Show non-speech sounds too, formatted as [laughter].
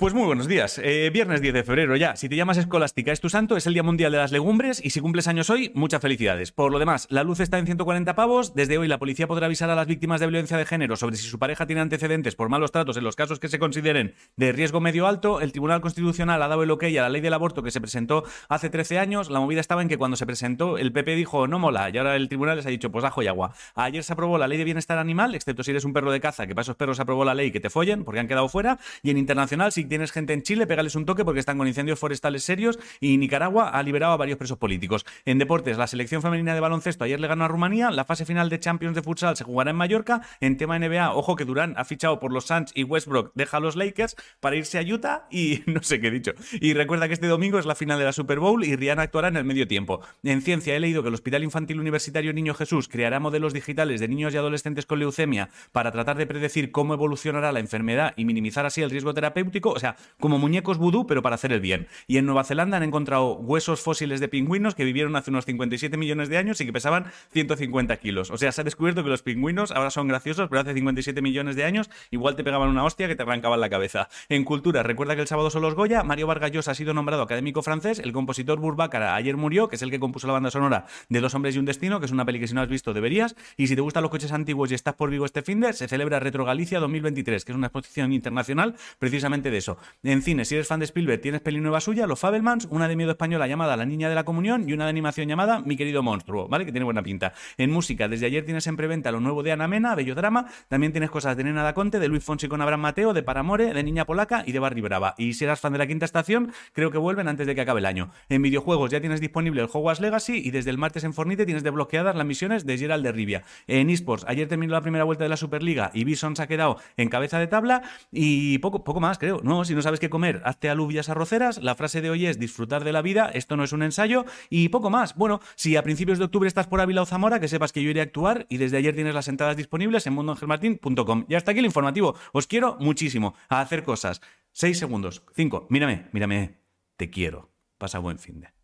Pues muy buenos días. Eh, viernes 10 de febrero ya. Si te llamas Escolástica es tu santo, es el Día Mundial de las Legumbres y si cumples años hoy, muchas felicidades. Por lo demás, la luz está en 140 pavos. Desde hoy la policía podrá avisar a las víctimas de violencia de género sobre si su pareja tiene antecedentes por malos tratos en los casos que se consideren de riesgo medio alto. El Tribunal Constitucional ha dado el ok a la ley del aborto que se presentó hace 13 años. La movida estaba en que cuando se presentó el PP dijo no mola y ahora el tribunal les ha dicho pues ajo y agua. Ayer se aprobó la ley de bienestar animal, excepto si eres un perro de caza, que para esos perros se aprobó la ley que te follen porque han quedado fuera. Y en internacional, si tienes gente en Chile, pégales un toque porque están con incendios forestales serios y Nicaragua ha liberado a varios presos políticos. En deportes, la selección femenina de baloncesto ayer le ganó a Rumanía, la fase final de Champions de futsal se jugará en Mallorca. En tema NBA, ojo que Durán ha fichado por los Suns y Westbrook deja a los Lakers para irse a Utah y [laughs] no sé qué he dicho. Y recuerda que este domingo es la final de la Super Bowl y Rihanna actuará en el medio tiempo. En ciencia he leído que el Hospital Infantil Universitario Niño Jesús creará modelos digitales de niños y adolescentes con leucemia para tratar de predecir cómo evolucionará la enfermedad y minimizar así el riesgo terapéutico, o sea, como muñecos vudú, pero para hacer el bien. Y en Nueva Zelanda han encontrado huesos fósiles de pingüinos que vivieron hace unos 57 millones de años y que pesaban 150 kilos. O sea, se ha descubierto que los pingüinos ahora son graciosos, pero hace 57 millones de años igual te pegaban una hostia que te arrancaban la cabeza. En cultura, recuerda que el sábado son los Goya, Mario Vargas Llosa ha sido nombrado académico francés, el compositor Burbácara ayer murió, que es el que compuso la banda sonora de Dos hombres y un destino, que es una peli que si no has visto deberías, y si te gustan los coches antiguos y estás por Vigo este fin de, se celebra Retro Galicia 2023, que es una exposición internacional precisamente de eso. En cine, si eres fan de Spielberg, tienes peli nueva suya, Los Fabelmans, una de miedo española llamada La Niña de la Comunión y una de animación llamada Mi querido monstruo, ¿vale? Que tiene buena pinta. En música, desde ayer tienes en preventa lo nuevo de Ana Mena, Bello Drama, también tienes cosas de Nena da Conte, de Luis Fonsi con Abraham Mateo, de Paramore, de Niña Polaca y de Barry Brava. Y si eras fan de la quinta estación, creo que vuelven antes de que acabe el año. En videojuegos ya tienes disponible el Hogwarts Legacy y desde el martes en Fornite tienes desbloqueadas las misiones de Gerald de Rivia. En esports, ayer terminó la primera vuelta de la Superliga y Bison se ha quedado en cabeza de tabla y poco, poco más, creo. No, si no sabes qué comer, hazte alubias arroceras. La frase de hoy es disfrutar de la vida, esto no es un ensayo y poco más. Bueno, si a principios de octubre estás por Ávila o Zamora, que sepas que yo iré a actuar y desde ayer tienes las entradas disponibles en mundoangelmartin.com. Y hasta aquí el informativo. Os quiero muchísimo a hacer cosas. Seis segundos. Cinco. Mírame, mírame. Te quiero. Pasa buen fin de.